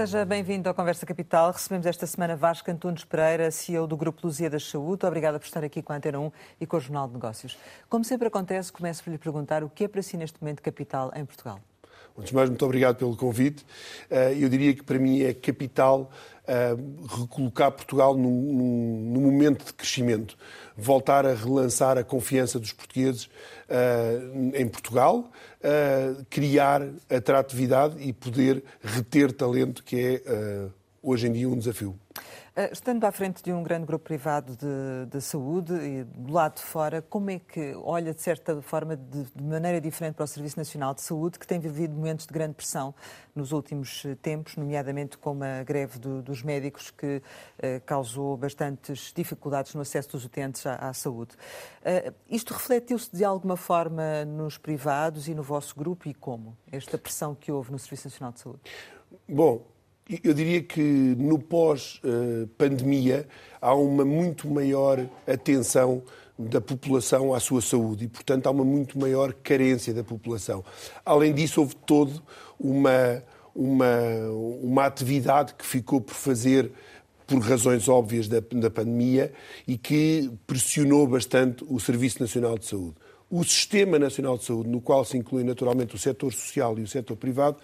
Seja bem-vindo ao Conversa Capital. Recebemos esta semana Vasco Antunes Pereira, CEO do Grupo Luzia da Saúde. Obrigada por estar aqui com a Antena 1 e com o Jornal de Negócios. Como sempre acontece, começo por lhe perguntar o que é para si neste momento capital em Portugal? Antes de mais, muito obrigado pelo convite. Eh, eu diria que para mim é capital eh, recolocar Portugal num, num, momento de crescimento, voltar a relançar a confiança dos portugueses uh, em Portugal, criar atratividade e poder reter talento, que é hoje em dia um desafio. Estando à frente de um grande grupo privado de, de, saúde e do lado de fora, como é que olha, de certa forma, de, de, maneira diferente para o Serviço Nacional de Saúde, que tem vivido momentos de grande pressão nos últimos tempos, nomeadamente com a greve do, dos médicos, que eh, causou bastantes dificuldades no acesso dos utentes à, à saúde. Uh, isto refletiu-se de alguma forma nos privados e no vosso grupo e como? Esta pressão que houve no Serviço Nacional de Saúde? Bom, eu diria que no pós-pandemia há uma muito maior atenção da população à sua saúde e, portanto, há uma muito maior carência da população. Além disso, houve todo uma, uma, uma atividade que ficou por fazer por razões óbvias da, da pandemia e que pressionou bastante o Serviço Nacional de Saúde. O Sistema Nacional de Saúde, no qual se inclui naturalmente o setor social e o setor privado,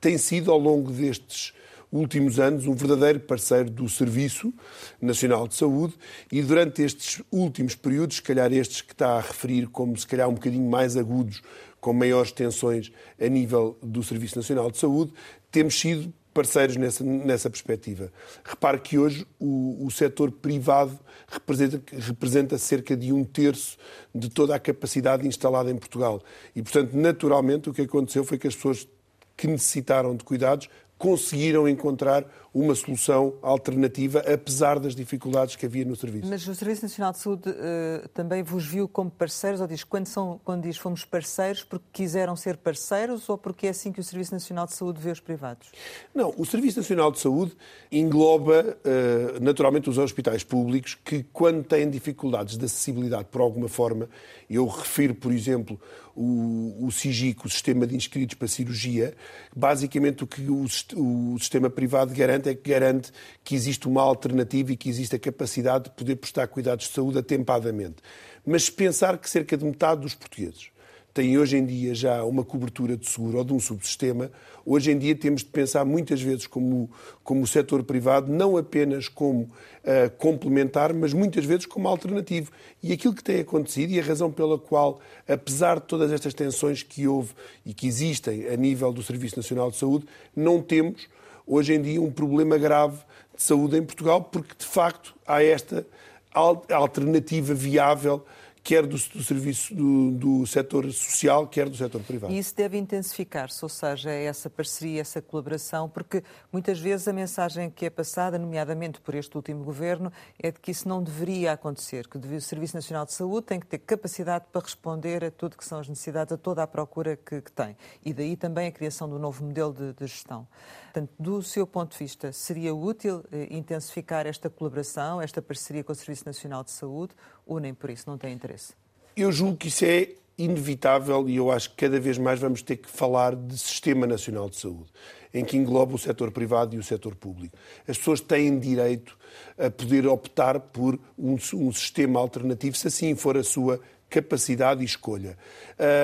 tem sido, ao longo destes últimos anos um verdadeiro parceiro do Serviço Nacional de Saúde e durante estes últimos períodos, se calhar estes que está a referir como se calhar um bocadinho mais agudos, com maiores tensões a nível do Serviço Nacional de Saúde, temos sido parceiros nessa, nessa perspectiva. Repare que hoje o, o setor privado representa, representa cerca de um terço de toda a capacidade instalada em Portugal. E, portanto, naturalmente, o que aconteceu foi que as pessoas que necessitaram de cuidados conseguiram encontrar uma solução alternativa, apesar das dificuldades que havia no serviço. Mas o Serviço Nacional de Saúde uh, também vos viu como parceiros, ou diz quando, são, quando diz fomos parceiros, porque quiseram ser parceiros ou porque é assim que o Serviço Nacional de Saúde vê os privados? Não, o Serviço Nacional de Saúde engloba uh, naturalmente os hospitais públicos que, quando têm dificuldades de acessibilidade por alguma forma, eu refiro, por exemplo, o, o SIGIC, o Sistema de Inscritos para Cirurgia, basicamente o que o, o sistema privado garante é que garante que existe uma alternativa e que existe a capacidade de poder prestar cuidados de saúde atempadamente. Mas pensar que cerca de metade dos portugueses têm hoje em dia já uma cobertura de seguro ou de um subsistema, hoje em dia temos de pensar muitas vezes como, como o setor privado, não apenas como uh, complementar, mas muitas vezes como alternativo. E aquilo que tem acontecido e a razão pela qual, apesar de todas estas tensões que houve e que existem a nível do Serviço Nacional de Saúde, não temos hoje em dia um problema grave de saúde em Portugal, porque de facto há esta alternativa viável quer do, do serviço do, do, setor social, quer do setor privado. E isso deve intensificar-se, ou seja, essa parceria, essa colaboração, porque muitas vezes a mensagem que é passada, nomeadamente por este último governo, é de que isso não deveria acontecer, que o Serviço Nacional de Saúde tem que ter capacidade para responder a tudo que são as necessidades, a toda a procura que, que tem. E daí também a criação do novo modelo de, de gestão. Portanto, do seu ponto de vista, seria útil eh, intensificar esta colaboração, esta parceria com o Serviço Nacional de Saúde, ou nem por isso não tem interesse? Eu julgo que isso é inevitável e eu acho que cada vez mais vamos ter que falar de Sistema Nacional de Saúde, em que engloba o setor privado e o setor público. As pessoas têm direito a poder optar por um, um sistema alternativo, se assim for a sua capacidade e escolha.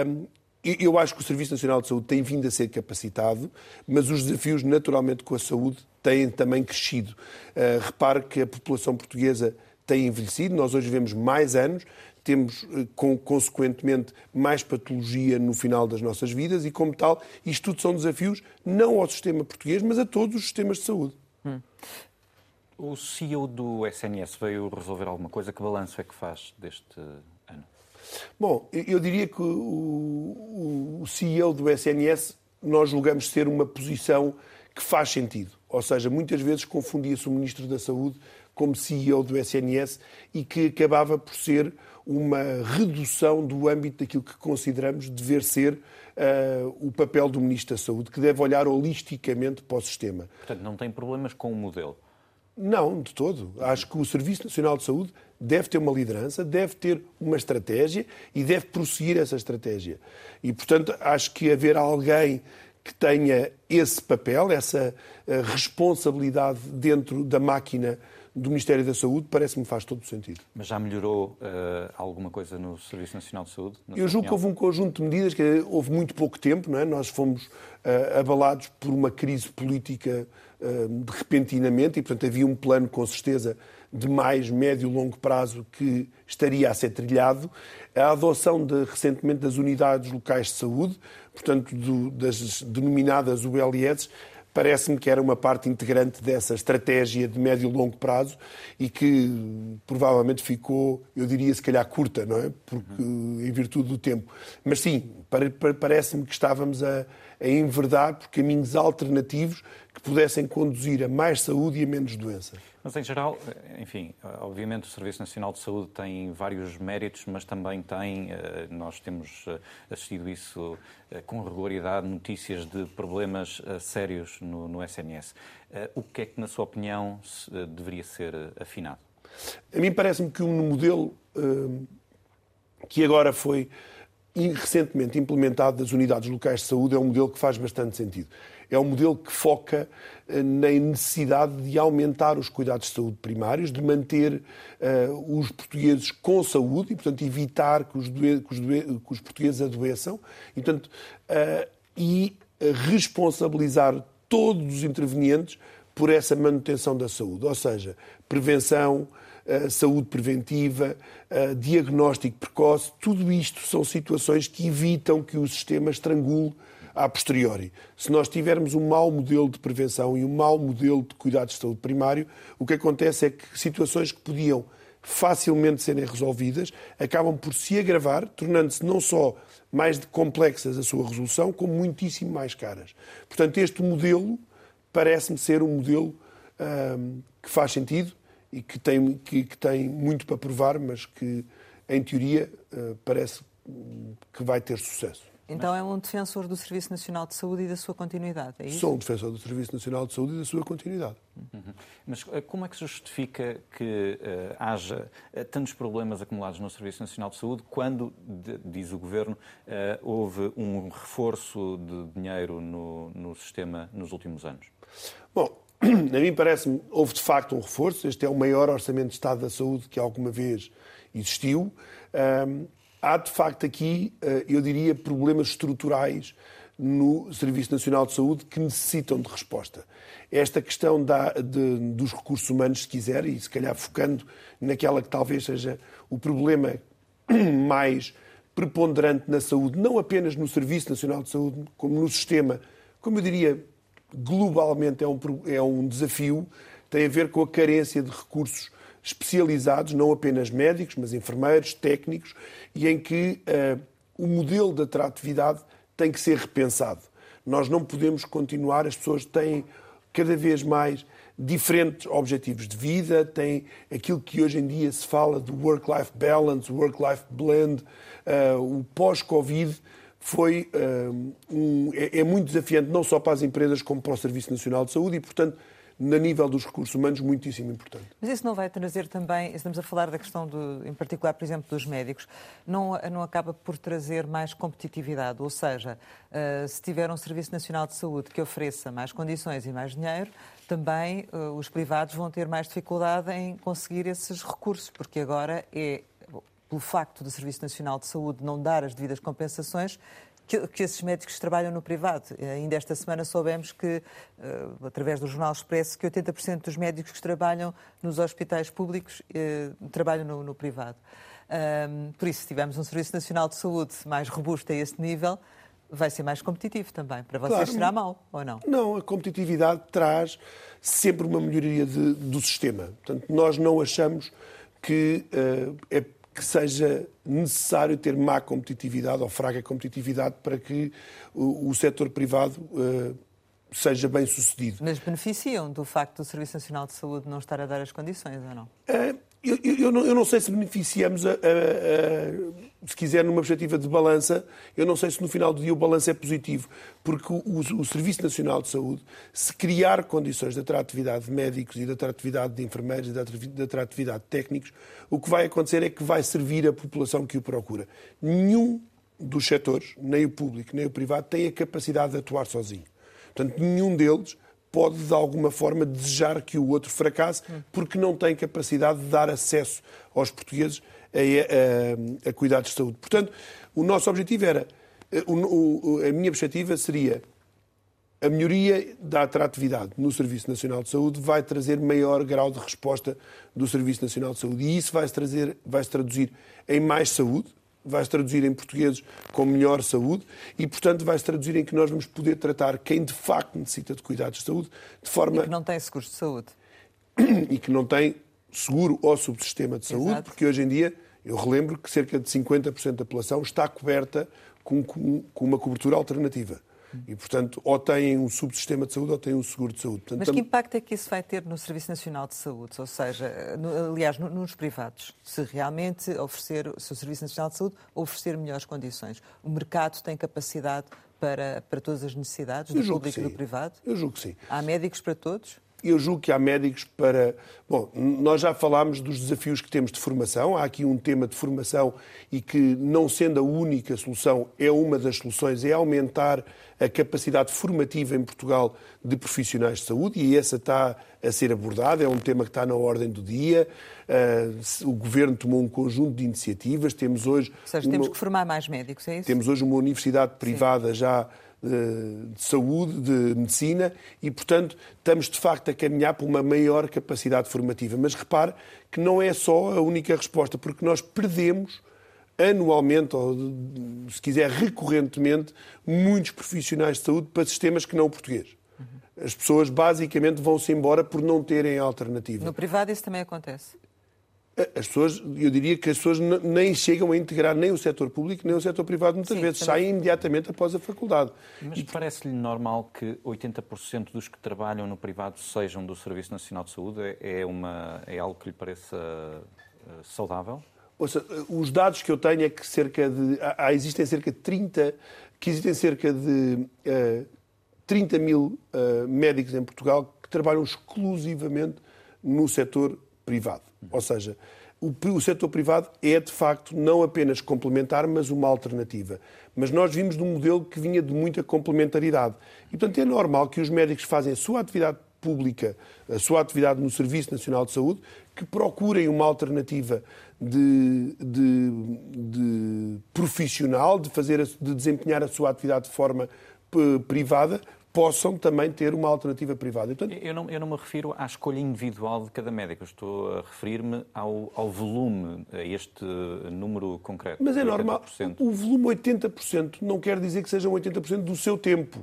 Um, eu acho que o Serviço Nacional de Saúde tem vindo a ser capacitado, mas os desafios, naturalmente, com a saúde têm também crescido. Uh, repare que a população portuguesa tem envelhecido, nós hoje vivemos mais anos, temos, uh, com, consequentemente, mais patologia no final das nossas vidas e, como tal, isto tudo são desafios não ao sistema português, mas a todos os sistemas de saúde. Hum. O CEO do SNS veio resolver alguma coisa? Que balanço é que faz deste Bom, eu diria que o, CEO do SNS nós julgamos ser uma posição que faz sentido. Ou seja, muitas vezes confundia-se o Ministro da Saúde como CEO do SNS e que acabava por ser uma redução do âmbito daquilo que consideramos dever ser uh, o papel do Ministro da Saúde, que deve olhar holisticamente para o sistema. Portanto, não tem problemas com o modelo? Não, de todo. Acho que o Serviço Nacional de Saúde deve ter uma liderança, deve ter uma estratégia e deve prosseguir essa estratégia. E, portanto, acho que haver alguém que tenha esse papel, essa uh, responsabilidade dentro da máquina do Ministério da Saúde, parece-me faz todo o sentido. Mas já melhorou uh, alguma coisa no Serviço Nacional de Saúde? Eu julgo opinião? que houve um conjunto de medidas, que houve muito pouco tempo, não é? nós fomos uh, abalados por uma crise política uh, repentinamente e, portanto, havia um plano, com certeza, de mais médio e longo prazo que estaria a ser trilhado. A adoção de, recentemente das unidades locais de saúde, portanto, do, das denominadas ULS, parece-me que era uma parte integrante dessa estratégia de médio e longo prazo e que provavelmente ficou, eu diria, se calhar curta, não é? Porque, em virtude do tempo. Mas sim, parece-me que estávamos a, a enverdar por caminhos alternativos pudessem conduzir a mais saúde e a menos doença. Mas, em geral, enfim, obviamente o Serviço Nacional de Saúde tem vários méritos, mas também tem, eh, nós temos eh, assistido isso eh, com regularidade, notícias de problemas sérios no, no SNS. O que é que, na sua opinião, deveria ser afinado? A mim parece-me que um modelo que agora foi recentemente implementado das unidades locais de saúde é um modelo que faz bastante sentido. É um modelo que foca eh, na necessidade de aumentar os cuidados de saúde primários, de manter uh, os portugueses com saúde e, portanto, evitar que os, que os, que os portugueses adoeçam. E, portanto, uh, e responsabilizar todos os intervenientes por essa manutenção da saúde, ou seja, prevenção, saúde preventiva, diagnóstico precoce, tudo isto são situações que evitam que o sistema estrangule a posteriori. Se nós tivermos um mau modelo de prevenção e um mau modelo de cuidados de saúde primário, o que acontece é que situações que podiam facilmente serem resolvidas acabam por se agravar, tornando-se não só mais complexas a sua resolução, como muitíssimo mais caras. Portanto, este modelo parece-me ser um modelo hum, que faz sentido e que tem, que, que, tem muito para provar, mas que, em teoria, uh, parece que vai ter sucesso. Então é um defensor do Serviço Nacional de Saúde e da sua continuidade, é isso? Sou um defensor do Serviço Nacional de Saúde e da sua continuidade. Uhum. Mas eh, como é que se justifica que uh, haja uh, tantos problemas acumulados no Serviço Nacional de Saúde quando, de, diz o Governo, uh, houve um reforço de dinheiro no, no sistema nos últimos anos? Bom, a mim parece-me, houve de facto um reforço. Este é o maior orçamento de Estado da Saúde que alguma vez existiu. Um, há de facto aqui, eh, eu diria, problemas estruturais no Serviço Nacional de Saúde que necessitam de resposta. Esta questão da, de, dos recursos humanos, se quiser, e se calhar focando naquela que talvez seja o problema mais preponderante na saúde, não apenas no Serviço Nacional de Saúde, como no sistema, como eu diria, globalmente é um, é um desafio, tem a ver com a carência de recursos especializados, não apenas médicos, mas enfermeiros, técnicos, e em que uh, o modelo de atratividade tem que ser repensado. Nós não podemos continuar, as pessoas têm cada vez mais diferentes objetivos de vida, têm aquilo que hoje em dia se fala do work-life balance, work-life blend, uh, o pós-Covid foi uh, um, é, é muito desafiante não só para as empresas como para o Serviço Nacional de Saúde e, portanto, no nível dos recursos humanos, muitíssimo importante. Mas isso não vai trazer também, estamos a falar da questão, em particular, por exemplo, dos médicos, não, não acaba por trazer mais competitividade? Ou seja, uh, se tiver um Serviço Nacional de Saúde que ofereça mais condições e mais dinheiro, também uh, os privados vão ter mais dificuldade em conseguir esses recursos, porque agora é pelo facto do Serviço Nacional de Saúde não dar as devidas compensações, que, que esses médicos trabalham no privado. Ainda esta semana soubemos que, uh, através do Jornal Expresso, que 80% dos médicos que trabalham nos hospitais públicos uh, trabalham no, no privado. Por isso, se tivermos um Serviço Nacional de Saúde mais robusto a esse nível, vai ser mais competitivo também. Para vocês claro, será mal, ou não? Não, a competitividade traz sempre uma melhoria de, do sistema. Portanto, nós não achamos que uh, é que seja necessário ter má competitividade ou fraca competitividade para que o, o setor privado uh, seja bem sucedido. Mas beneficiam do facto do Serviço Nacional de Saúde não estar a dar as condições ou não? Uh, eu, eu, não, eu, não, sei se beneficiamos, a, a, a, se quiser, numa perspectiva de balança, eu não sei se no final do dia o balanço é positivo, porque o, o, Serviço Nacional de Saúde, se criar condições de atratividade de médicos e de atratividade de enfermeiros e de atratividade de técnicos, o que vai acontecer é que vai servir a população que o procura. Nenhum dos setores, nem o público nem o privado, tem a capacidade de atuar sozinho. Portanto, nenhum deles pode, de alguma forma, desejar que o outro fracasse, porque não tem capacidade de dar acesso aos portugueses a, a, a cuidados de saúde. Portanto, o nosso objetivo era, eh, o, o, a minha perspectiva seria a melhoria da atratividade no Serviço Nacional de Saúde vai trazer maior grau de resposta do Serviço Nacional de Saúde. E isso vai se, trazer, vai -se traduzir em mais saúde, vai se traduzir em portugueses com melhor saúde e, portanto, vai se traduzir em que nós vamos poder tratar quem de facto necessita de cuidados de saúde de forma. E que não tem seguros de saúde. E que não tem seguro ou subsistema de saúde, Exato. porque hoje em dia, eu relembro que cerca de 50% da população está coberta com, com uma cobertura alternativa. E, portanto, ou têm um subsistema de saúde ou têm um seguro de saúde. Portanto, Mas que impacto é que isso vai ter no Serviço Nacional de Saúde? Ou seja, no, aliás, no, nos privados, se realmente oferecer, se o Serviço Nacional de Saúde oferecer melhores condições. O mercado tem capacidade para, para todas as necessidades do público e do privado? Eu julgo que sim. Há médicos para todos? Eu julgo que há médicos para. Bom, nós já falámos dos desafios que temos de formação, há aqui um tema de formação e que, não sendo a única solução, é uma das soluções, é aumentar a capacidade formativa em Portugal de profissionais de saúde e essa está a ser abordada, é um tema que está na ordem do dia. Uh, o Governo tomou um conjunto de iniciativas, temos hoje. Ou seja, temos que formar mais médicos, é isso? Temos hoje uma universidade privada Sim. já de saúde, de medicina, e, portanto, estamos de facto a caminhar para uma maior capacidade formativa. Mas repare que não é só a única resposta, porque nós perdemos anualmente, ou se quiser recorrentemente, muitos profissionais de saúde para sistemas que não o português. As pessoas basicamente vão-se embora por não terem alternativa. No privado isso também acontece? As pessoas, eu diria que as pessoas nem chegam a integrar nem o setor público nem o setor privado muitas Sim, vezes, também. saem imediatamente após a faculdade. Mas e... parece-lhe normal que 80% dos que trabalham no privado sejam do Serviço Nacional de Saúde? É, uma, é algo que lhe pareça eh, saudável? Ouça, os dados que eu tenho é que cerca de. Há, existem cerca de 30. que existem cerca de uh, 30 mil uh, médicos em Portugal que trabalham exclusivamente no setor privado. Ou seja, o, o setor privado é, de facto, não apenas complementar, mas uma alternativa. Mas nós vimos de um modelo que vinha de muita complementaridade. E, portanto, é normal que os médicos fazem a sua atividade pública, a sua atividade no Serviço Nacional de Saúde, que procurem uma alternativa de, de, de profissional, de, fazer, de desempenhar a sua atividade de forma eh, privada, possam também ter uma alternativa privada. Portanto... Eu, não, eu não me refiro à escolha individual de cada médico, estou a referir-me ao, ao volume, a este número concreto. Mas é 80%. normal. O volume 80% não quer dizer que sejam 80% do seu tempo.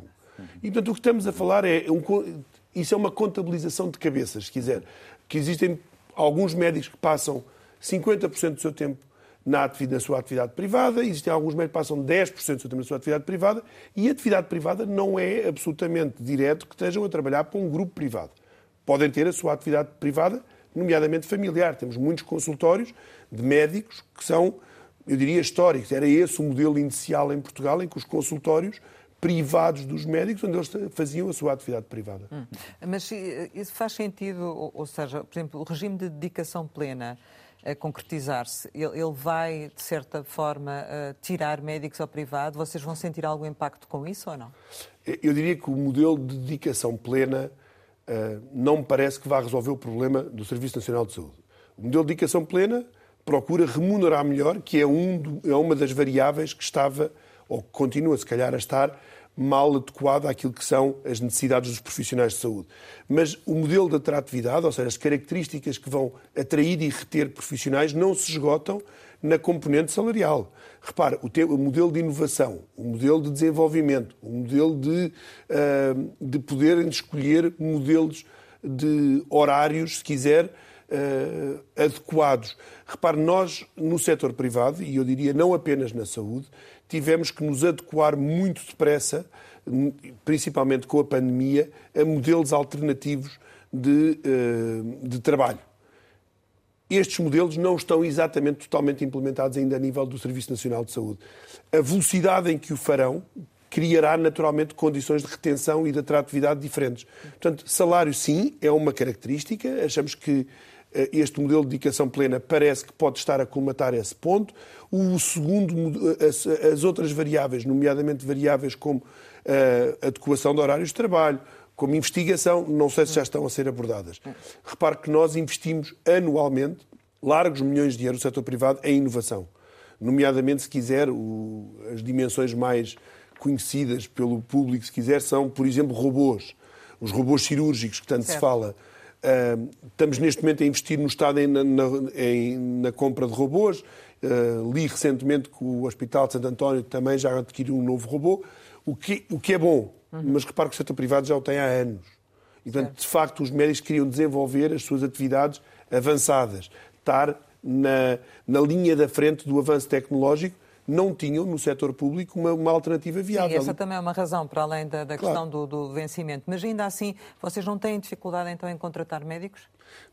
E, portanto, o que estamos a falar é. Um, isso é uma contabilização de cabeças, se quiser. Que existem alguns médicos que passam 50% do seu tempo na, na sua atividade privada, existem alguns médicos que passam 10% do seu tempo na sua atividade privada, e a atividade privada não é absolutamente direto que estejam a trabalhar para um grupo privado. Podem ter a sua atividade privada, nomeadamente familiar. Temos muitos consultórios de médicos que são, eu diria, históricos. Era esse o modelo inicial em Portugal, em que os consultórios privados dos médicos, onde eles faziam a sua atividade privada. Hum. Mas isso faz sentido, ou seja, por exemplo, o regime de dedicação plena a concretizar-se, ele, ele, vai, de certa forma, tirar médicos ao privado? Vocês vão sentir algum impacto com isso ou não? Eu diria que o modelo de dedicação plena uh, não me parece que vá resolver o problema do Serviço Nacional de Saúde. O modelo de dedicação plena procura remunerar melhor, que é, um é uma das variáveis que estava, ou que continua, se calhar, a estar mal adequado àquilo que são as necessidades dos profissionais de saúde. Mas o modelo de atratividade, ou seja, as características que vão atrair e reter profissionais, não se esgotam na componente salarial. Repara, o, modelo de inovação, o modelo de desenvolvimento, o modelo de, uh, de poderem escolher modelos de horários, se quiser, uh, adequados. Repare, nós no setor privado, e eu diria não apenas na saúde, tivemos que nos adequar muito depressa, principalmente com a pandemia, a modelos alternativos de, uh, de trabalho. Estes modelos não estão exatamente totalmente implementados ainda a nível do Serviço Nacional de Saúde. A velocidade em que o farão criará naturalmente condições de retenção e de atratividade diferentes. Portanto, salário sim é uma característica. Achamos que eh, este modelo de dedicação plena parece que pode estar a colmatar esse ponto. O segundo, as, as outras variáveis, nomeadamente variáveis como adequação de horários de trabalho, como investigação, não sei se já estão a ser abordadas. Repare que nós investimos anualmente largos milhões de euros no setor privado em inovação. Nomeadamente, se quiser, o, as dimensões mais conhecidas pelo público, se quiser, são, por exemplo, robôs. Os robôs cirúrgicos que tanto certo. se fala. Uh, estamos neste momento a investir no Estado em, na, em, na compra de robôs. Uh, li recentemente que o Hospital de Santo António também já adquiriu um novo robô, o que, o que é bom, uhum. mas repare que o setor privado já o tem há anos. E, portanto, certo. de facto, os médicos queriam desenvolver as suas atividades avançadas, estar na, na linha da frente do avanço tecnológico não tinham no setor público uma, uma alternativa viável. Sim, essa também é uma razão, para além da, da claro. questão do, do, vencimento. Mas ainda assim, vocês não têm dificuldade então em contratar médicos?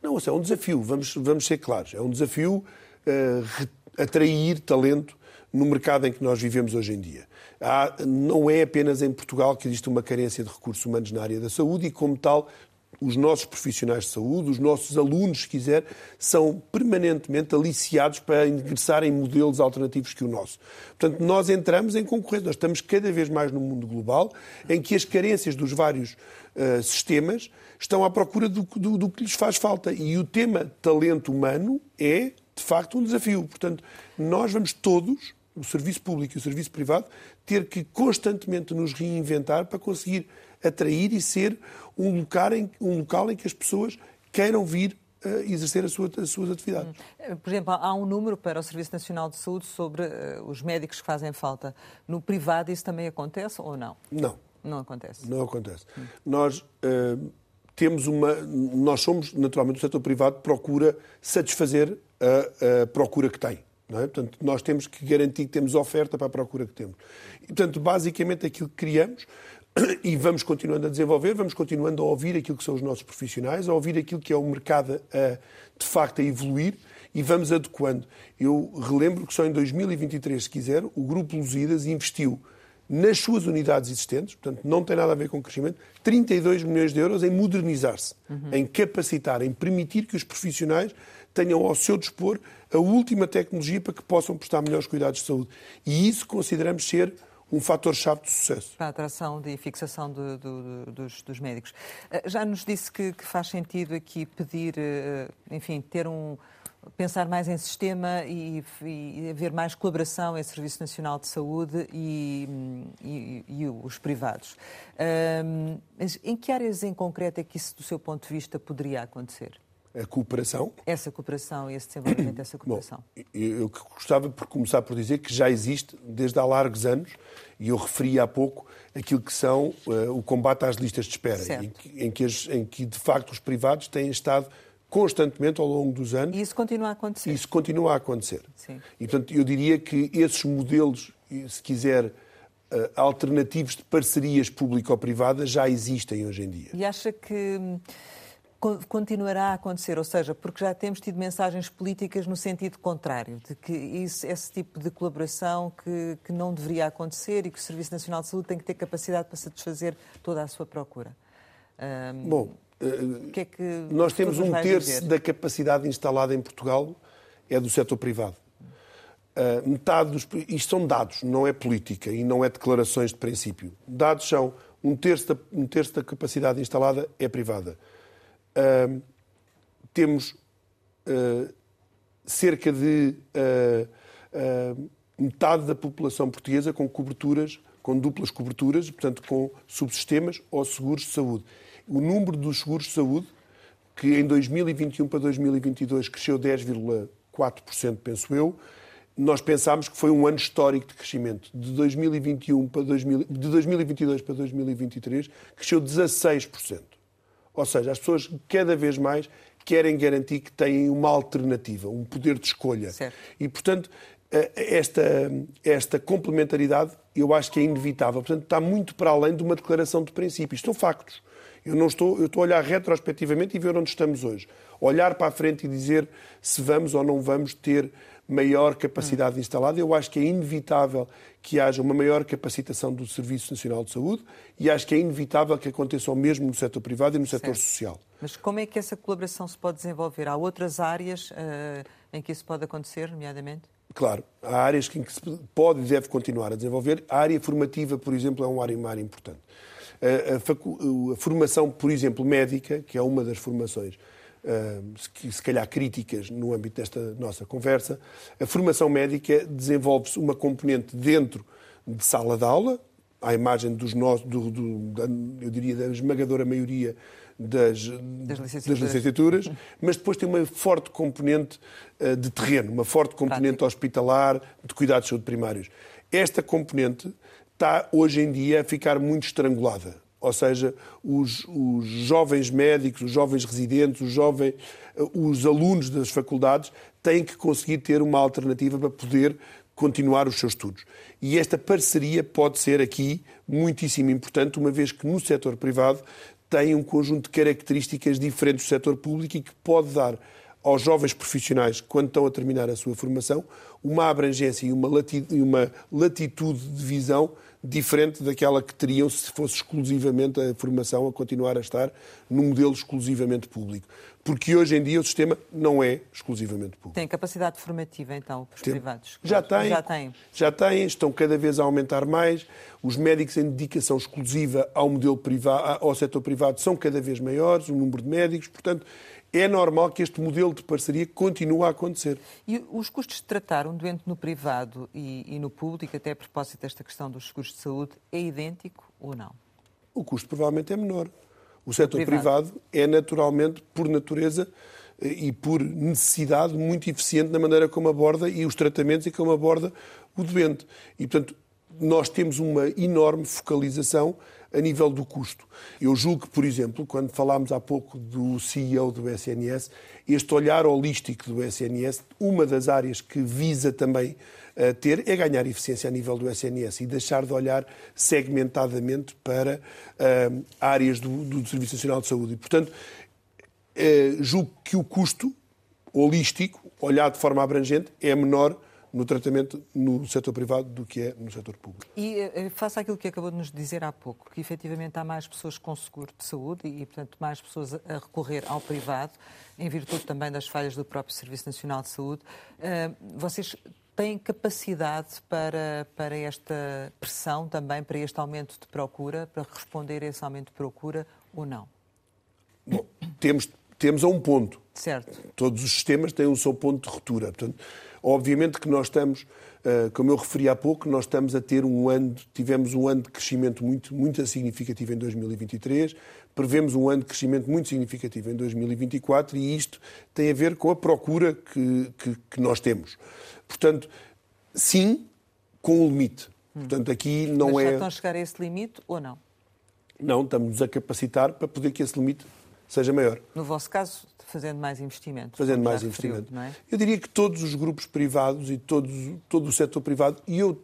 Não, é um desafio, vamos, vamos ser claros. É um desafio uh, atrair talento no mercado em que nós vivemos hoje em dia. Há, não é apenas em Portugal que existe uma carência de recursos humanos na área da saúde e, como tal, os nossos profissionais de saúde, os nossos alunos, se quiser, são permanentemente aliciados para ingressar em modelos alternativos que o nosso. Portanto, nós entramos em concorrência, nós estamos cada vez mais no mundo global, em que as carências dos vários uh, sistemas estão à procura do, do, do que lhes faz falta. E o tema talento humano é, de facto, um desafio. Portanto, nós vamos todos, o serviço público e o serviço privado, ter que constantemente nos reinventar para conseguir atrair e ser um local em, um local em que as pessoas queiram vir uh, exercer as, as suas atividades. Hum. Por exemplo, há um número para o Serviço Nacional de Saúde sobre uh, os médicos que fazem falta. No privado isso também acontece ou não? Não. Não acontece? Não acontece. Hum. Nós uh, temos uma... Nós somos, naturalmente, o setor privado procura satisfazer a, a procura que tem. É? Portanto, nós temos que garantir que temos oferta para a procura que temos. E, portanto, basicamente aquilo que criamos e vamos continuando a desenvolver, vamos continuando a ouvir aquilo que são os nossos profissionais, a ouvir aquilo que é o mercado a, de facto a evoluir e vamos adequando. Eu relembro que só em 2023, se quiser, o Grupo Lusíadas investiu nas suas unidades existentes, portanto não tem nada a ver com crescimento, 32 milhões de euros em modernizar-se, uhum. em capacitar, em permitir que os profissionais tenham ao seu dispor a última tecnologia para que possam prestar melhores cuidados de saúde. E isso consideramos ser um fator-chave de sucesso. Para a atração e fixação de, de, de, dos, dos, médicos. Eh, já nos disse que, que, faz sentido aqui pedir, eh, enfim, ter um pensar mais em sistema e, e haver mais colaboração entre o Serviço Nacional de Saúde e, e, e os privados. Um, mas em que áreas em concreto é que isso, do seu ponto de vista, poderia acontecer? A cooperação. Essa cooperação e esse desenvolvimento dessa cooperação. Bom, eu gostava por começar por dizer que já existe desde há largos anos, e eu referi há pouco aquilo que são uh, o combate às listas de espera, em que, em, que as, em que, de facto os privados têm estado constantemente ao longo dos anos. E isso continua a acontecer. Isso continua a acontecer. Sim. E portanto eu diria que esses modelos, se quiser, uh, alternativos de parcerias público-privadas já existem hoje em dia. E acha que hum, continuará a acontecer, ou seja, porque já temos tido mensagens políticas no sentido contrário, de que isso, esse tipo de colaboração que, que não deveria acontecer e que o Serviço Nacional de Saúde tem que ter capacidade para satisfazer toda a sua procura. Um, Bom, que é que nós temos um terço dizer? da capacidade instalada em Portugal é do setor privado. Uh, metade dos. Isto são dados, não é política e não é declarações de princípio. Dados são um terço da, um terço da capacidade instalada é privada uh, temos uh, cerca de uh, metade da população portuguesa com coberturas, com duplas coberturas, portanto com subsistemas ou seguros de saúde. O número dos seguros de saúde, que em 2021 para 2022 cresceu 10,4%, penso eu, nós pensámos que foi um ano histórico de crescimento. De 2021 para 2000, de 2022 para 2023 cresceu 16%. Ou seja, as pessoas cada vez mais querem garantir que têm uma alternativa, um poder de escolha. Certo. E, portanto, eh, esta, esta complementaridade eu acho que é inevitável. Portanto, está muito para além de uma declaração de princípios. São factos. Eu não estou, eu estou a olhar retrospectivamente e ver onde estamos hoje. Olhar para a frente e dizer se vamos ou não vamos ter maior capacidade instalada. Eu acho que é inevitável que haja uma maior capacitação do Serviço Nacional de Saúde e acho que é inevitável que aconteça o mesmo no setor privado e no setor social. Mas como é que essa colaboração se pode desenvolver? Há outras áreas uh, em que isso pode acontecer, nomeadamente? Claro, há áreas em que se pode e deve continuar a desenvolver. A área formativa, por exemplo, é uma área, uma área importante. A, a, a, formação, por exemplo, médica, que é uma das formações se calhar críticas no âmbito desta nossa conversa, a formação médica desenvolve-se uma componente dentro de sala de aula, à imagem dos nossos, do, do, da, eu diria, da esmagadora maioria das, das, licenciaturas. das, licenciaturas. mas depois tem uma forte componente uh, de terreno, uma forte componente Prático. hospitalar, de cuidados de saúde primários. Esta componente está hoje em dia a ficar muito estrangulada. Ou seja, os, os jovens médicos, os jovens residentes, os, jovens, os alunos das faculdades têm que conseguir ter uma alternativa para poder continuar os seus estudos. E esta parceria pode ser aqui muitíssimo importante, uma vez que no setor privado tem um conjunto de características diferentes do setor público e que pode dar aos jovens profissionais, quando estão a terminar a sua formação, uma abrangência e uma latitude de visão diferente daquela que teriam se fosse exclusivamente a formação a continuar a estar num modelo exclusivamente público. Porque hoje em dia o sistema não é exclusivamente público. Tem capacidade formativa, então, para os Tem. privados? Já têm, já têm. Já têm, estão cada vez a aumentar mais. Os médicos em dedicação exclusiva ao modelo privado, ao setor privado são cada vez maiores, o número de médicos. Portanto, é normal que este modelo de parceria continue a acontecer. E os custos de tratar um doente no privado e, e no público, até a propósito desta questão dos seguros de saúde, é idêntico ou não? O custo provavelmente é menor. O setor privado. privado é naturalmente, por natureza eh, e por necessidade, muito eficiente na maneira como aborda e os tratamentos e como aborda o doente. E, portanto, nós temos uma enorme focalização a nível do custo. Eu julgo que, por exemplo, quando falámos há pouco do CEO do SNS, este olhar holístico do SNS, uma das áreas que visa também uh, ter é ganhar eficiência a nível do SNS e deixar de olhar segmentadamente para uh, áreas do, do, Serviço Nacional de Saúde. E, portanto, uh, julgo que o custo holístico, olhado de forma abrangente, é menor no tratamento no setor privado do que é no setor público. E eh, faça aquilo que acabou de nos dizer há pouco, que efetivamente há mais pessoas com seguro de saúde e, portanto, mais pessoas a recorrer ao privado, em virtude também das falhas do próprio Serviço Nacional de Saúde. Eh, vocês têm capacidade para, para esta pressão também, para este aumento de procura, para responder a esse aumento de procura ou não? Bom, temos, temos a um ponto. Certo. Todos os sistemas têm o seu ponto de ruptura. Portanto, Obviamente que nós estamos, eh, como eu referi há pouco, nós estamos a ter um ano, tivemos um ano de crescimento muito, muito significativo em 2023, prevemos um ano de crescimento muito significativo em 2024 e isto tem a ver com a procura que, que, que nós temos. Portanto, sim, com o limite. Portanto, aqui não Mas já é. estão a chegar a esse limite ou não? Não, estamos a capacitar para poder que esse limite seja maior. No vosso caso, fazendo mais investimento. Fazendo mais investimento. é? Eu diria que todos os grupos privados e todos, todo o setor privado, e eu,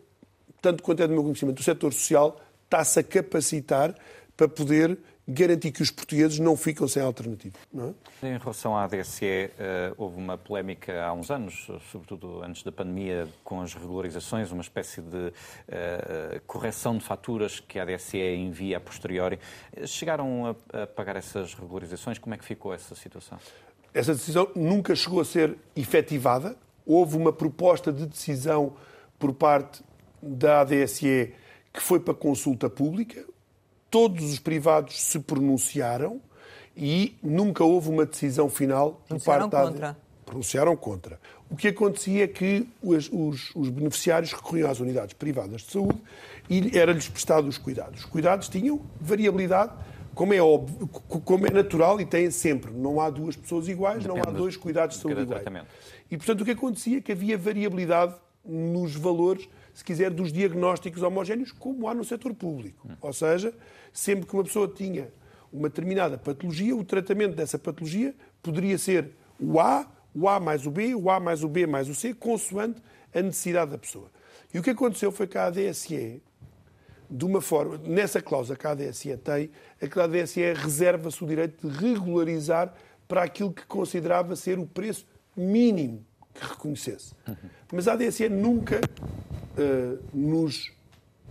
tanto quanto é do meu conhecimento, o setor social está-se a capacitar para poder garantir que os portugueses não ficam sem alternativa. Não é? Em relação à ADSE, eh, houve uma polémica há uns anos, sobretudo antes da pandemia, com as regularizações, uma espécie de uh, correção de faturas que a ADSE envia a posteriori. Chegaram a pagar essas regularizações? Como é que ficou essa situação? Essa decisão nunca chegou a ser efetivada. Houve uma proposta de decisão por parte da ADSE que foi para consulta pública todos os privados se pronunciaram e nunca houve uma decisão final por parte da contra. Pronunciaram contra. O que acontecia é que os, os, os beneficiários recorriam às unidades privadas de saúde e era-lhes prestado os cuidados. Os cuidados tinham variabilidade, como é óbvio, como é natural e têm sempre. Não há duas pessoas iguais, Depende não há dois cuidados de saúde iguais. E, portanto, o que acontecia é que havia variabilidade nos valores se quiser, dos diagnósticos homogéneos, como há no setor público. Hum. Ou seja, sempre que uma pessoa tinha uma determinada patologia, o tratamento dessa patologia poderia ser o A, o A mais o B, o A mais o B mais o C, consoante a necessidade da pessoa. E o que aconteceu foi que a ADSE, de uma forma, nessa cláusula que a ADSE tem, a que a ADSE reserva-se o direito de regularizar para aquilo que considerava ser o preço mínimo que reconhecesse. Mas a ADSE nunca uh, nos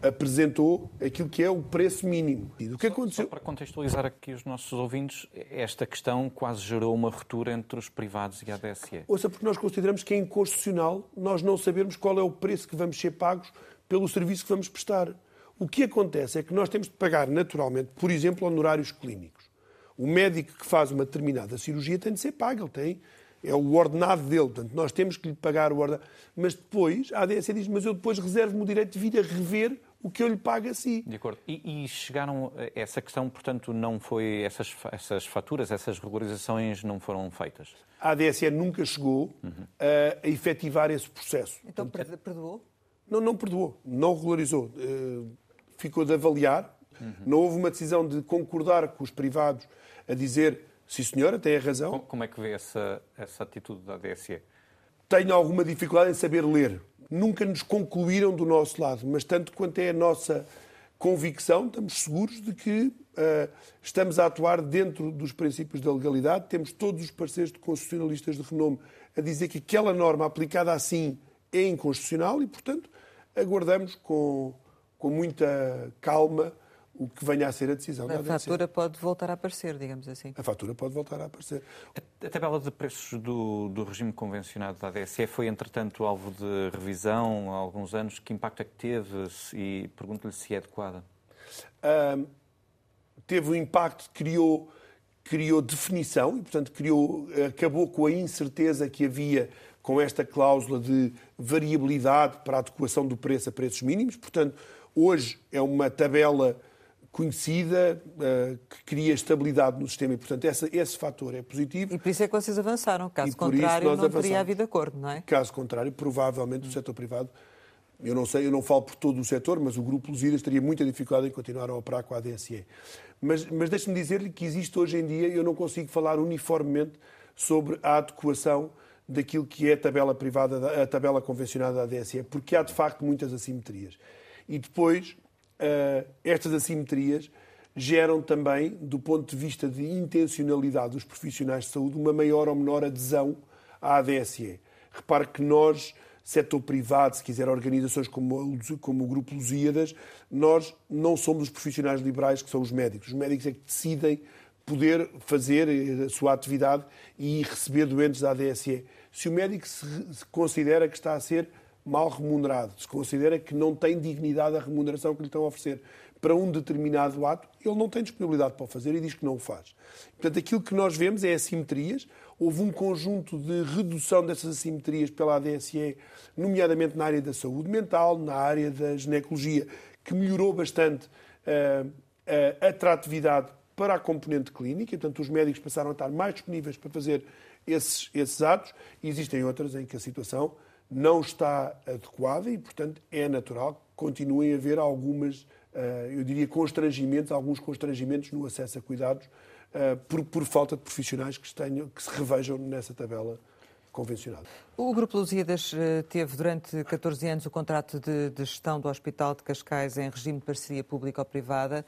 apresentou aquilo que é o preço mínimo. E o que aconteceu? Só para contextualizar aqui os nossos ouvintes, esta questão quase gerou uma ruptura entre os privados e a ADSE. Ouça, porque nós consideramos que é inconstitucional nós não sabermos qual é o preço que vamos ser pagos pelo serviço que vamos prestar. O que acontece é que nós temos de pagar naturalmente, por exemplo, honorários clínicos. O médico que faz uma determinada cirurgia tem de ser pago, ele tem é o ordenado dele, portanto, nós temos que lhe pagar o ordenado. Mas depois, a ADSE diz, mas eu depois reservo-me o direito de vir a rever o que eu lhe pago a si. De acordo. E, e chegaram, essa questão, portanto, não foi, essas, essas faturas, essas regularizações não foram feitas? A ADSE nunca chegou uhum. a, a efetivar esse processo. Então portanto, perdoou? Não, não perdoou, não regularizou. Uh, ficou de avaliar, uhum. não houve uma decisão de concordar com os privados a dizer sim senhora, tem a razão. Como é que vê essa, essa atitude da ADSE? Tenho alguma dificuldade em saber ler nunca nos concluíram do nosso lado, mas tanto quanto é a nossa convicção, estamos seguros de que uh, estamos a atuar dentro dos princípios da legalidade. Temos todos os parceiros de constitucionalistas de renome a dizer que aquela norma aplicada assim é inconstitucional e, portanto, aguardamos com, com muita calma o que venha a ser a decisão a da A fatura pode voltar a aparecer, digamos assim. A fatura pode voltar a aparecer. A, a tabela de preços do, do, regime convencionado da ADSE foi, entretanto, alvo de revisão há alguns anos. Que impacto é que teve? E pergunto-lhe se é adequada. teve um impacto, criou, criou definição e, portanto, criou, acabou com a incerteza que havia com esta cláusula de variabilidade para a adequação do preço a preços mínimos. Portanto, hoje é uma tabela conhecida, uh, que cria estabilidade no sistema e, portanto, essa, esse fator é positivo. E por isso é que vocês avançaram. Caso contrário, não avançamos. teria havido acordo, não é? Caso contrário, provavelmente hum. o setor privado, eu não sei, eu não falo por todo o setor, mas o Grupo Lusíadas teria muita dificuldade em continuar a operar com a ADSE. Mas, mas deixe-me dizer-lhe que existe hoje em dia, eu não consigo falar uniformemente sobre a adequação daquilo que é a tabela privada, a tabela convencionada da ADSE, porque há de facto muitas assimetrias. E depois, uh, estas assimetrias geram também, do ponto de vista de intencionalidade dos profissionais de saúde, uma maior ou menor adesão à ADSE. Repare que nós, setor privado, se quiser organizações como, como o Grupo Lusíadas, nós não somos os profissionais liberais que são os médicos. Os médicos é que decidem poder fazer a sua atividade e receber doentes da ADSE. Se o médico se considera que está a ser mal remunerado, se considera que não tem dignidade a remuneração que lhe estão a oferecer para um determinado ato, ele não tem disponibilidade para o fazer e diz que não o faz. Portanto, aquilo que nós vemos é assimetrias. Houve um conjunto de redução dessas assimetrias pela ADSE, nomeadamente na área da saúde mental, na área da ginecologia, que melhorou bastante uh, a atratividade para a componente clínica, portanto, os médicos passaram a estar mais disponíveis para fazer esses, esses atos, e existem outras em que a situação não está adequada e, portanto, é natural que continuem a haver algumas, eh, eu diria, constrangimentos, alguns constrangimentos no acesso a cuidados eh, por, por falta de profissionais que, tenham, que se revejam nessa tabela convencionada. O Grupo Lusíadas eh, teve durante 14 anos o contrato de, de, gestão do Hospital de Cascais em regime de parceria público-privada.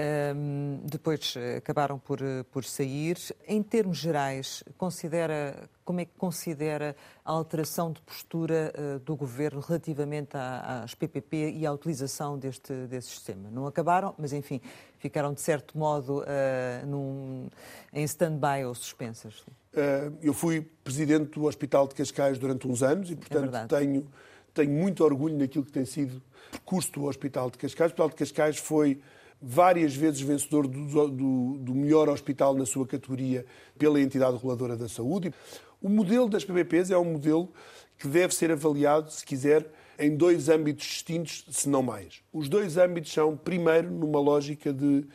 Um, depois eh, acabaram por, eh, por sair. Em termos gerais, considera, como é que considera a alteração de postura uh, do Governo relativamente às PPP e à utilização deste, desse sistema? Não acabaram, mas enfim, ficaram de certo modo uh, num, em stand-by ou suspensas. Uh, eu fui presidente do Hospital de Cascais durante uns anos e, portanto, é tenho, tenho muito orgulho naquilo que tem sido o percurso do Hospital de Cascais. O Hospital de Cascais foi várias vezes vencedor do, do, do, melhor hospital na sua categoria pela entidade reguladora da saúde. O modelo das PPPs é um modelo que deve ser avaliado, se quiser, em dois âmbitos distintos, se não mais. Os dois âmbitos são, primeiro, numa lógica de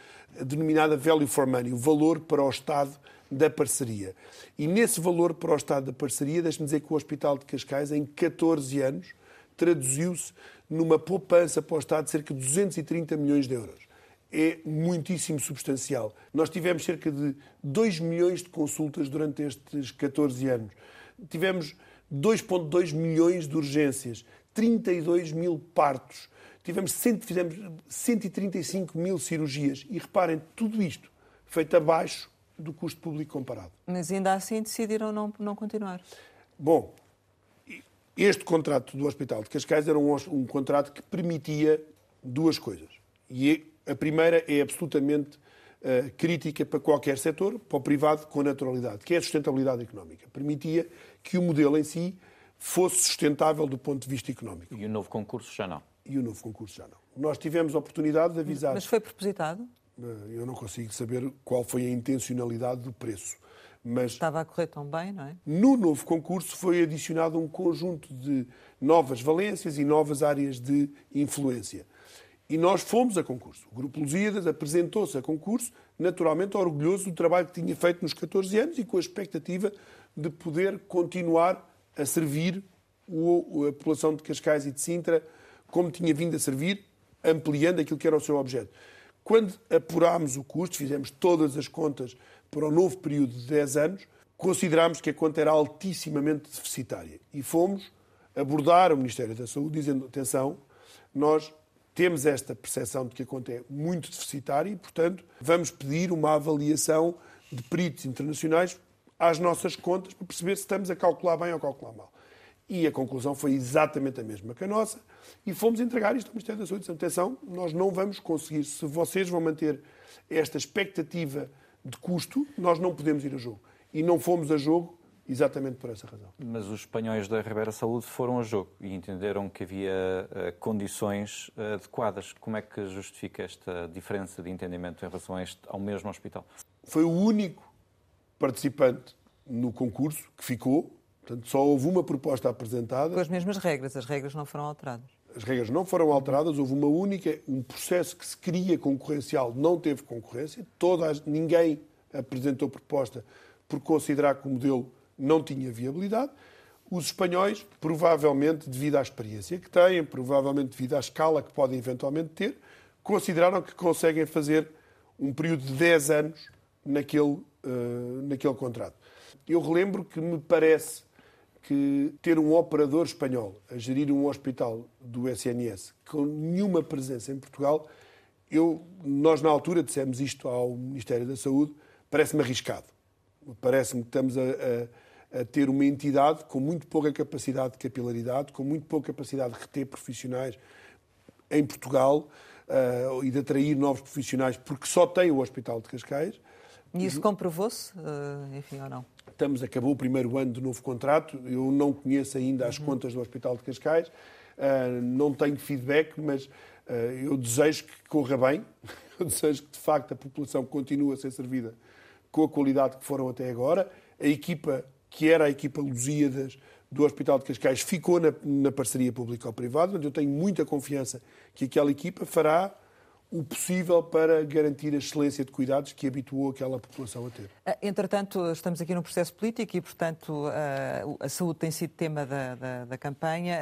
denominada value for money, o valor para o Estado da parceria. E nesse valor para o Estado da parceria, deixe-me dizer que o Hospital de Cascais, em 14 anos, traduziu-se numa poupança para o Estado de cerca de 230 milhões de euros é muitíssimo substancial. Nós tivemos cerca de 2 milhões de consultas durante estes 14 anos. Tivemos 2,2 milhões de urgências, 32 mil partos, tivemos, fizemos 135 mil cirurgias. E reparem, tudo isto feito abaixo do custo público comparado. Mas ainda assim decidiram não, não continuar? Bom, Este contrato do Hospital de Cascais era um, um contrato que permitia duas coisas. E a primeira é absolutamente uh, crítica para qualquer setor, para o privado, com naturalidade, que é a sustentabilidade económica. Permitia que o modelo em si fosse sustentável do ponto de vista económico. E o novo concurso já não? E o novo concurso já não. Nós tivemos a oportunidade de avisar. Mas foi propositado? Eh, eu não consigo saber qual foi a intencionalidade do preço. Mas Estava a correr tão bem, não é? No novo concurso foi adicionado um conjunto de novas valências e novas áreas de influência. E nós fomos a concurso. O Grupo Lusíadas apresentou-se a concurso, naturalmente orgulhoso do trabalho que tinha feito nos 14 anos e com a expectativa de poder continuar a servir a população de Cascais e de Sintra como tinha vindo a servir, ampliando aquilo que era o seu objeto. Quando apurámos o custo, fizemos todas as contas para o novo período de 10 anos, considerámos que a conta era altissimamente deficitária e fomos abordar o Ministério da Saúde dizendo, atenção, nós temos esta percepção de que a conta é muito deficitária e, portanto, vamos pedir uma avaliação de peritos internacionais às nossas contas para perceber se estamos a calcular bem ou a calcular mal. E a conclusão foi exatamente a mesma que a nossa e fomos entregar isto ao Ministério da Saúde. Atenção, nós não vamos conseguir, se vocês vão manter esta expectativa de custo, nós não podemos ir a jogo. E não fomos a jogo exatamente por essa razão. Mas os espanhóis da Ribeira Saúde foram a jogo e entenderam que havia uh, condições uh, adequadas. Como é que justifica esta diferença de entendimento em relação este, ao mesmo hospital? Foi o único participante no concurso que ficou. Portanto, só houve uma proposta apresentada. Com as mesmas regras, as regras não foram alteradas. As regras não foram alteradas, houve uma única, um processo que se queria concorrencial, não teve concorrência, toda, ninguém apresentou proposta por considerar que o modelo não tinha viabilidade. Os espanhóis, provavelmente devido à experiência que têm, provavelmente devido à escala que podem eventualmente ter, consideraram que conseguem fazer um período de 10 anos naquele, uh, naquele contrato. Eu relembro que me parece que ter um operador espanhol a gerir um hospital do SNS com nenhuma presença em Portugal, eu, nós na altura dissemos isto ao Ministério da Saúde, parece-me arriscado. Parece-me que estamos a, a a ter uma entidade com muito pouca capacidade de capilaridade, com muito pouca capacidade de reter profissionais em Portugal uh, e de atrair novos profissionais, porque só tem o Hospital de Cascais. E isso comprovou-se, uh, enfim, ou não? Estamos, acabou o primeiro ano do novo contrato, eu não conheço ainda as uhum. contas do Hospital de Cascais, uh, não tenho feedback, mas eu desejo que corra bem, eu desejo que de facto a população continue a ser servida com a qualidade que foram até agora. A equipa que era a equipa Lusíadas do Hospital de Cascais, ficou na, na parceria público-privada. Eu tenho muita confiança que aquela equipa fará o possível para garantir a excelência de cuidados que habituou aquela população a ter. Ah, entretanto, estamos aqui num processo político e, portanto, ah, a saúde tem sido tema da, da, da, campanha.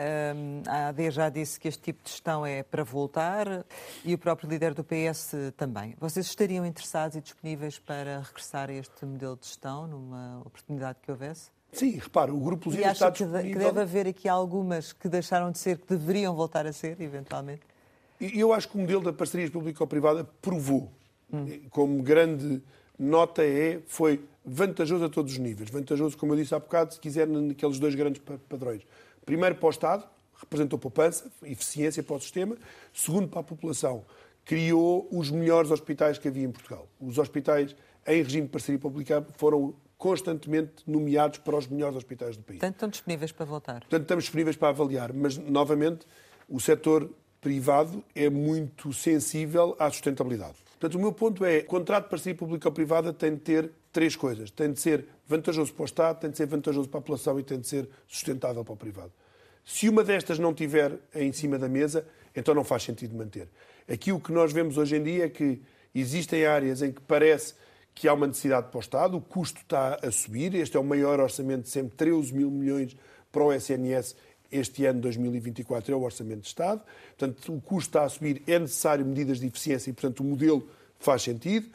Ah, a AD já disse que este tipo de gestão é para voltar e o próprio líder do PS também. Vocês estariam interessados e disponíveis para regressar a este modelo de gestão numa oportunidade que houvesse? Sim, repara, o Grupo Lusíada está disponível... que deve haver aqui algumas que deixaram de ser, que deveriam voltar a ser, eventualmente? E eu acho que o modelo da parceria público-privada provou, hum. como grande nota é, foi vantajoso a todos os níveis. Vantajoso, como eu disse há bocado, se quiser, naqueles dois grandes padrões. Primeiro, para o Estado, representou poupança, eficiência para o sistema. Segundo, para a população, criou os melhores hospitais que havia em Portugal. Os hospitais em regime de parceria pública foram constantemente nomeados para os melhores hospitais do país. Portanto, estão disponíveis para voltar? Portanto, estamos disponíveis para avaliar, mas, novamente, o setor privado é muito sensível à sustentabilidade. Portanto, o meu ponto é, contrato de parceria público-privada tem de ter três coisas. Tem de ser vantajoso para o Estado, tem de ser vantajoso para a população e tem de ser sustentável para o privado. Se uma destas não tiver em cima da mesa, então não faz sentido manter. Aqui o que nós vemos hoje em dia é que existem áreas em que parece que há uma necessidade para o Estado, o custo está a subir, este é o maior orçamento de sempre, 13 mil milhões para o SNS este ano 2024 é o Orçamento de Estado, portanto o custo está a subir, é necessário medidas de eficiência e, portanto, o modelo faz sentido.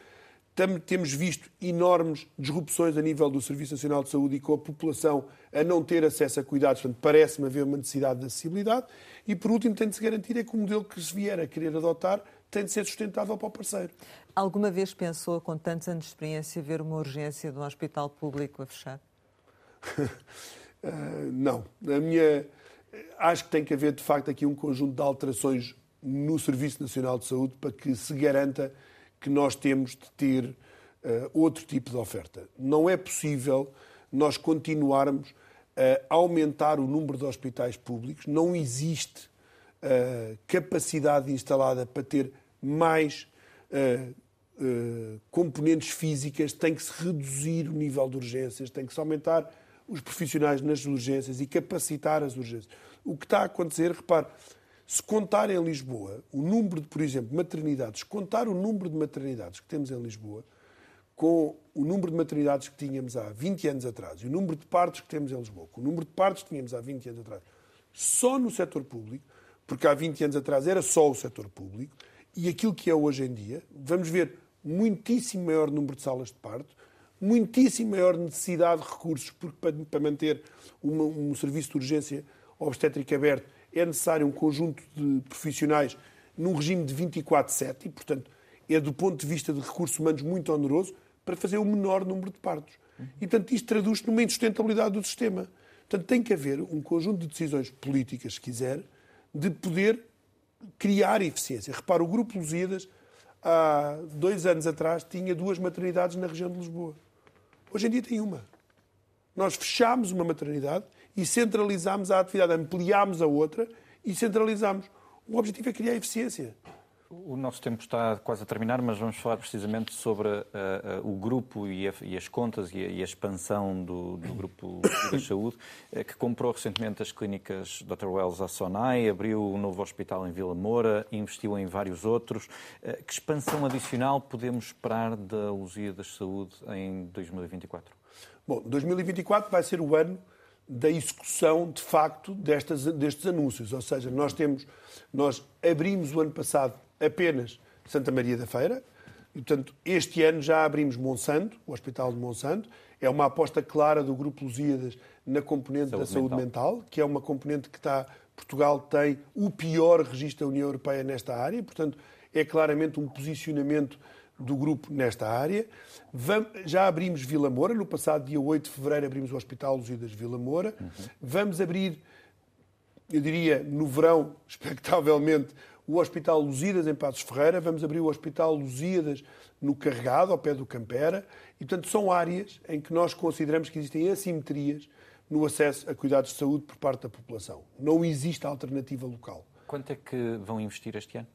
Temos visto enormes disrupções a nível do Serviço Nacional de Saúde e com a população a não ter acesso a cuidados, portanto, parece-me haver uma necessidade de acessibilidade. E, por último, tem de se garantir é que o modelo que se vier a querer adotar tem de ser sustentável para o parceiro. Alguma vez pensou, com tantos anos de experiência, ver uma urgência de um hospital público a fechar? uh, não. A minha, acho que tem que haver, de facto, aqui um conjunto de alterações no Serviço Nacional de Saúde para que se garanta que nós temos de ter uh, outro tipo de oferta. Não é possível nós continuarmos a aumentar o número de hospitais públicos, não existe uh, capacidade instalada para ter mais uh, componentes físicas, tem que se reduzir o nível de urgências, tem que se aumentar os profissionais nas urgências e capacitar as urgências. O que está a acontecer, repare, se contar em Lisboa o número de, por exemplo, maternidades, contar o número de maternidades que temos em Lisboa com o número de maternidades que tínhamos há 20 anos atrás e o número de partos que temos em Lisboa, com o número de partos que tínhamos há 20 anos atrás, só no setor público, porque há 20 anos atrás era só o setor público, e aquilo que é hoje em dia, vamos ver muitíssimo maior número de salas de parto, muitíssimo maior necessidade de recursos, porque para, manter uma, um serviço de urgência obstétrica aberto é necessário um conjunto de profissionais num regime de 24-7 e, portanto, é do ponto de vista de recursos humanos muito oneroso para fazer o menor número de partos. E, portanto, isto traduz-se numa insustentabilidade do sistema. Portanto, tem que haver um conjunto de decisões políticas, se quiser, de poder criar eficiência. Repara, o Grupo Lusíadas, há dois anos atrás, tinha duas maternidades na região de Lisboa. Hoje em dia tem uma. Nós fechámos uma maternidade e centralizámos a atividade, ampliámos a outra e centralizámos. O objetivo é criar eficiência. O nosso tempo está quase a terminar, mas vamos falar precisamente sobre uh, uh, o grupo e, a, e, as contas e a, e a expansão do, do grupo da saúde, uh, que comprou recentemente as clínicas Dr. Wells à Sonai, abriu um novo hospital em Vila Moura, investiu em vários outros. que expansão adicional podemos esperar da Luzia da Saúde em 2024? Bom, 2024 vai ser o ano da execução, de facto, destas, destes anúncios. Ou seja, nós temos, nós abrimos o ano passado apenas Santa Maria da Feira, e, portanto, este ano já abrimos Monsanto, o Hospital de Monsanto. É uma aposta clara do Grupo Lusíadas na componente saúde da saúde mental. mental, que é uma componente que está. Portugal tem o pior registro da União Europeia nesta área, portanto, é claramente um posicionamento do grupo nesta área. já abrimos Vila Moura, no passado dia 8 de fevereiro abrimos o Hospital Lusíadas Vila Moura. Uhum. Vamos abrir, eu diria, no verão, expectavelmente, o Hospital Lusíadas em Passos Ferreira, vamos abrir o Hospital Lusíadas no Carregado, ao pé do Campera, e portanto são áreas em que nós consideramos que existem assimetrias no acesso a cuidados de saúde por parte da população. Não existe alternativa local. Quanto é que vão investir este ano?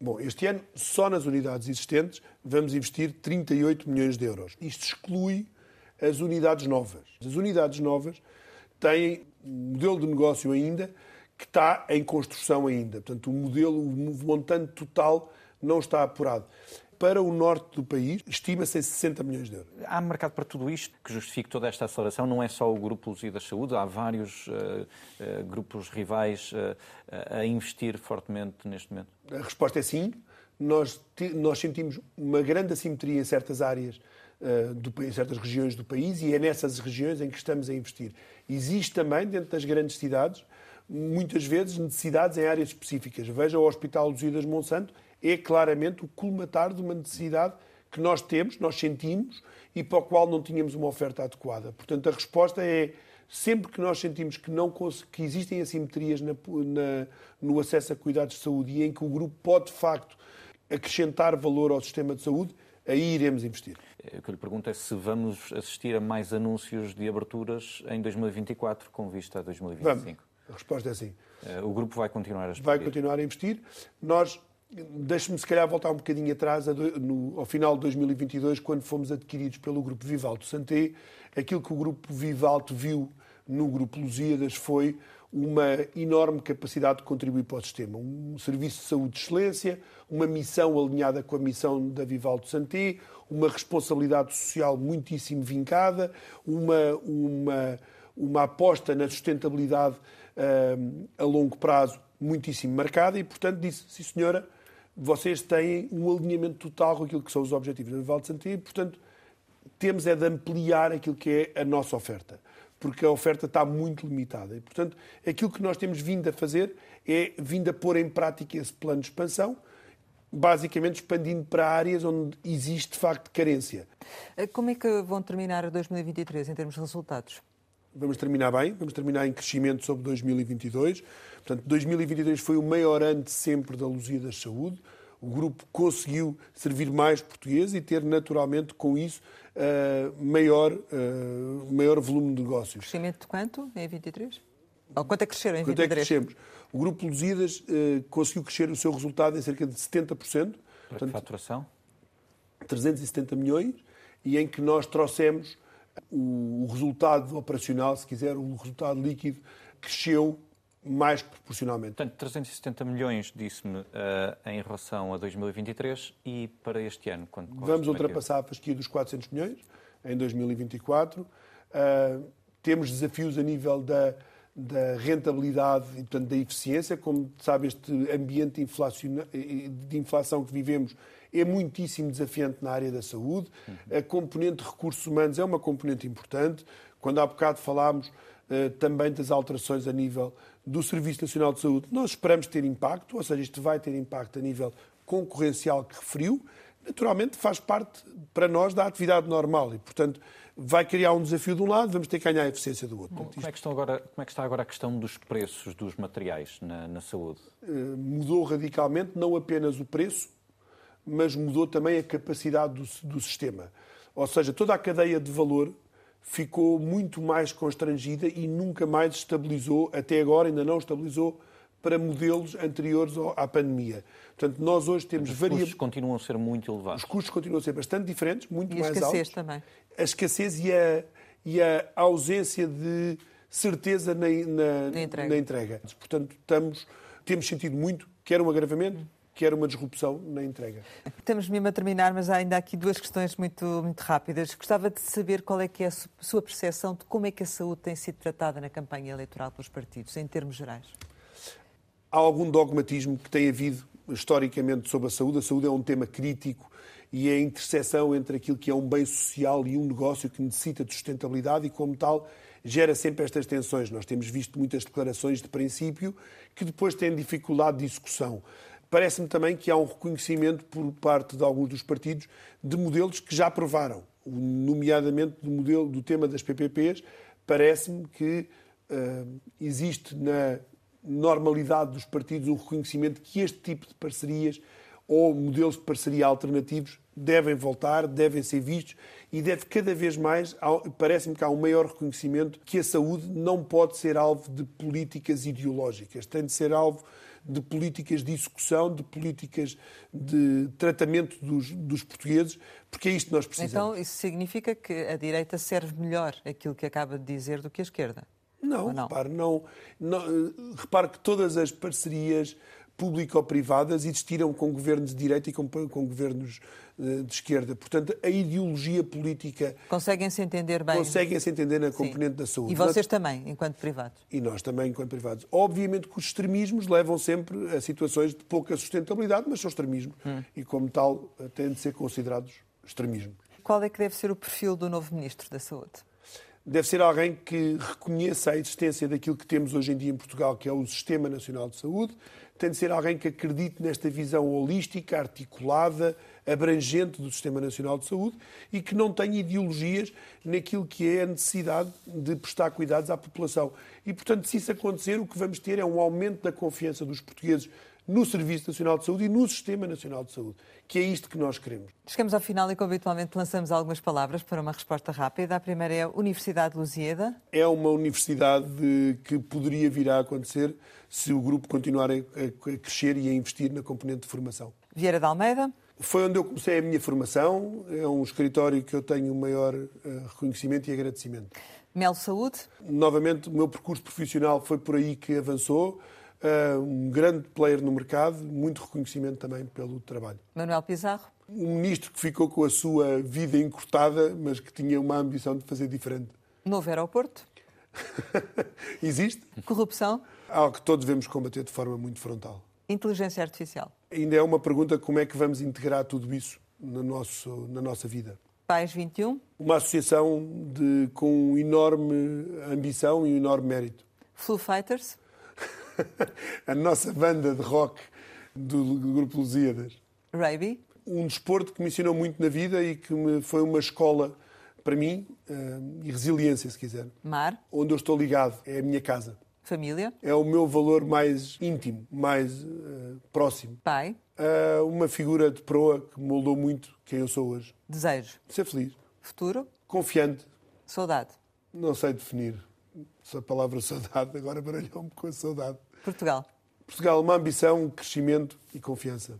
Bom, este ano, só nas unidades existentes, vamos investir 38 milhões de euros. Isto exclui as unidades novas. As unidades novas têm um modelo de negócio ainda que está em construção ainda. Portanto, o modelo, o montante total não está apurado. Para o norte do país, estima-se em 60 milhões de euros. Há mercado para tudo isto que justifique toda esta aceleração? Não é só o Grupo Luzia da Saúde, há vários uh, uh, grupos rivais uh, a investir fortemente neste momento? A resposta é sim. Nós, nós sentimos uma grande assimetria em certas áreas do, em certas regiões do país e é nessas regiões em que estamos a investir. Existe também, dentro das grandes cidades, muitas vezes necessidades em áreas específicas. Veja o Hospital Luzidas Monsanto, é claramente o colmatar de uma necessidade que nós temos, nós sentimos e para o qual não tínhamos uma oferta adequada. Portanto, a resposta é sempre que nós sentimos que, não, que existem assimetrias na, na, no acesso a cuidados de saúde e em que o grupo pode, de facto, acrescentar valor ao sistema de saúde, aí iremos investir. O que eu lhe pergunto é se vamos assistir a mais anúncios de aberturas em 2024, com vista a 2025. Vamos. A resposta é sim. Eh, o grupo vai continuar a investir? Vai continuar a investir. Nós, deixe-me se calhar voltar um bocadinho atrás, no, ao final de 2022, quando fomos adquiridos pelo grupo Vivalto Santé, aquilo que o grupo Vivalto viu no grupo Lusíadas foi uma enorme capacidade de contribuir para o sistema. Um serviço de saúde de excelência, uma missão alinhada com a missão da Vivaldo Santé, uma responsabilidade social muitíssimo vincada, uma, uma, uma aposta na sustentabilidade a longo prazo muitíssimo marcada e, portanto, disse, sim senhora, vocês têm um alinhamento total com aquilo que são os objetivos da Val de Santia e, portanto, temos é de ampliar aquilo que é a nossa oferta, porque a oferta está muito limitada. E, portanto, aquilo que nós temos vindo a fazer é vindo a pôr em prática esse plano de expansão, basicamente expandindo para áreas onde existe, de facto, carência. Como é que vão terminar 2023 em termos de resultados? Vamos terminar bem, vamos terminar em crescimento sobre 2022. Portanto, 2023 foi o maior ano de sempre da Lusíadas Saúde. O grupo conseguiu servir mais portugueses e ter, naturalmente, com isso, uh, maior, uh, maior volume de negócios. Crescimento de quanto em 23? Ou quanto é que cresceram em quanto 23? Quanto é que crescemos? O grupo Lusíadas uh, conseguiu crescer o seu resultado em cerca de 70%. Portanto, faturação? 370 milhões e em que nós trouxemos o, resultado operacional, se quiser, o resultado líquido cresceu mais proporcionalmente. Portanto, 370 milhões, disse-me, uh, em relação a 2023 e para este ano? Quando, Vamos ultrapassar a fasquia dos 400 milhões em 2024. Uh, eh, temos desafios a nível da, da rentabilidade e, portanto, da eficiência. Como sabe, este ambiente de inflação que vivemos é muitíssimo desafiante na área da saúde. A componente de recursos humanos é uma componente importante. Quando há bocado falámos uh, também das alterações a nível do Serviço Nacional de Saúde, nós esperamos ter impacto, ou seja, isto vai ter impacto a nível concorrencial que referiu. Naturalmente, faz parte para nós da atividade normal e, portanto, vai criar um desafio de um lado, vamos ter que ganhar a eficiência do outro. como, é que agora, como, é que está agora a questão dos preços dos materiais na, na saúde? Uh, mudou radicalmente, não apenas o preço, mas mudou também a capacidade do, do sistema. Ou seja, toda a cadeia de valor ficou muito mais constrangida e nunca mais estabilizou, até agora ainda não estabilizou, para modelos anteriores à pandemia. Portanto, nós hoje temos. Os custos continuam a ser muito elevados. Os custos continuam a ser bastante diferentes, muito e mais altos. a escassez também. A escassez e a, e a ausência de certeza na, na, na, entrega. na entrega. Portanto, estamos, temos sentido muito, quer um agravamento, que era uma disrupção na entrega. Estamos mesmo a terminar, mas há ainda aqui duas questões muito, muito rápidas. Gostava de saber qual é que é a sua percepção de como é que a saúde tem sido tratada na campanha eleitoral pelos partidos, em termos gerais. Há algum dogmatismo que tem havido historicamente sobre a saúde. A saúde é um tema crítico e é a interseção entre aquilo que é um bem social e um negócio que necessita de sustentabilidade e, como tal, gera sempre estas tensões. Nós temos visto muitas declarações de princípio que depois têm dificuldade de execução. Parece-me também que há um reconhecimento por parte de alguns dos partidos de modelos que já provaram, nomeadamente do modelo do tema das PPPs. Parece-me que uh, existe na normalidade dos partidos um reconhecimento que este tipo de parcerias ou modelos de parceria alternativos devem voltar, devem ser vistos e deve cada vez mais, parece-me que há um maior reconhecimento que a saúde não pode ser alvo de políticas ideológicas, tem de ser alvo de políticas de execução, de políticas de tratamento dos, dos portugueses, porque é isto que nós precisamos. Então, isso significa que a direita serve melhor aquilo que acaba de dizer do que a esquerda? Não, não? repare, não, não, repare que todas as parcerias público-privadas existiram com governos de direita e com, com governos uh, de esquerda. Portanto, a ideologia política... Conseguem-se entender bem. Conseguem-se entender na componente Sim. da saúde. E vocês também, enquanto privados. E nós também, enquanto privados. Obviamente que os extremismos levam sempre a situações de pouca sustentabilidade, mas são extremismos. Hum. E, como tal, têm de ser considerados extremismos. Qual é que deve ser o perfil do novo Ministro da Saúde? Deve ser alguém que reconheça a existência daquilo que temos hoje em dia em Portugal, que é o Sistema Nacional de Saúde, tem de ser alguém que acredite nesta visão holística, articulada, abrangente do Sistema Nacional de Saúde e que não tenha ideologias naquilo que é a necessidade de prestar cuidados à população. E, portanto, se isso acontecer, o que vamos ter é um aumento da confiança dos portugueses no Serviço Nacional de Saúde e no Sistema Nacional de Saúde, que é isto que nós queremos. Chegamos ao final e, como habitualmente, lançamos algumas palavras para uma resposta rápida. A primeira é a Universidade de Lusíada. É uma universidade que poderia vir a acontecer se o grupo continuar a crescer e a investir na componente de formação. Vieira de Almeida. Foi onde eu comecei a minha formação. É um escritório que eu tenho o maior uh, reconhecimento e agradecimento. Mel Saúde. Novamente, o meu percurso profissional foi por aí que avançou. Uh, um grande player no mercado, muito reconhecimento também pelo trabalho. Manuel Pizarro. Um ministro que ficou com a sua vida encurtada, mas que tinha uma ambição de fazer diferente. Novo aeroporto. Existe. Corrupção. Algo que todos devemos combater de forma muito frontal. Inteligência artificial. Ainda é uma pergunta como é que vamos integrar tudo isso no nosso, na nossa vida. Pais 21. Uma associação de, com enorme ambição e um enorme mérito. Flu Fighters. a nossa banda de rock do, Grupo Lusíadas. Raby. Um desporto que me ensinou muito na vida e que me foi uma escola para mim, uh, e resiliência, se quiser. Mar. Onde eu estou ligado é a minha casa. Família. É o meu valor mais íntimo, mais uh, próximo. Pai. Uh, uma figura de proa que moldou muito quem eu sou hoje. Desejo. Ser feliz. Futuro. Confiante. Saudade. Não sei definir. Se a palavra saudade agora baralhou-me com a saudade. Portugal. Portugal, uma ambição, um crescimento e confiança.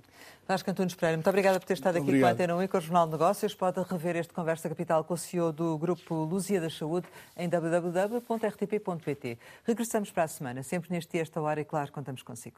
Vasco Antunes Pereira, muito obrigada por ter estado aqui Obrigado. com a Antena 1 e com o Jornal de Negócios. Pode rever este Conversa Capital com o CEO do Grupo Luzia da Saúde em www.rtp.pt. Regressamos para a semana, sempre neste dia, esta hora, e claro, contamos consigo.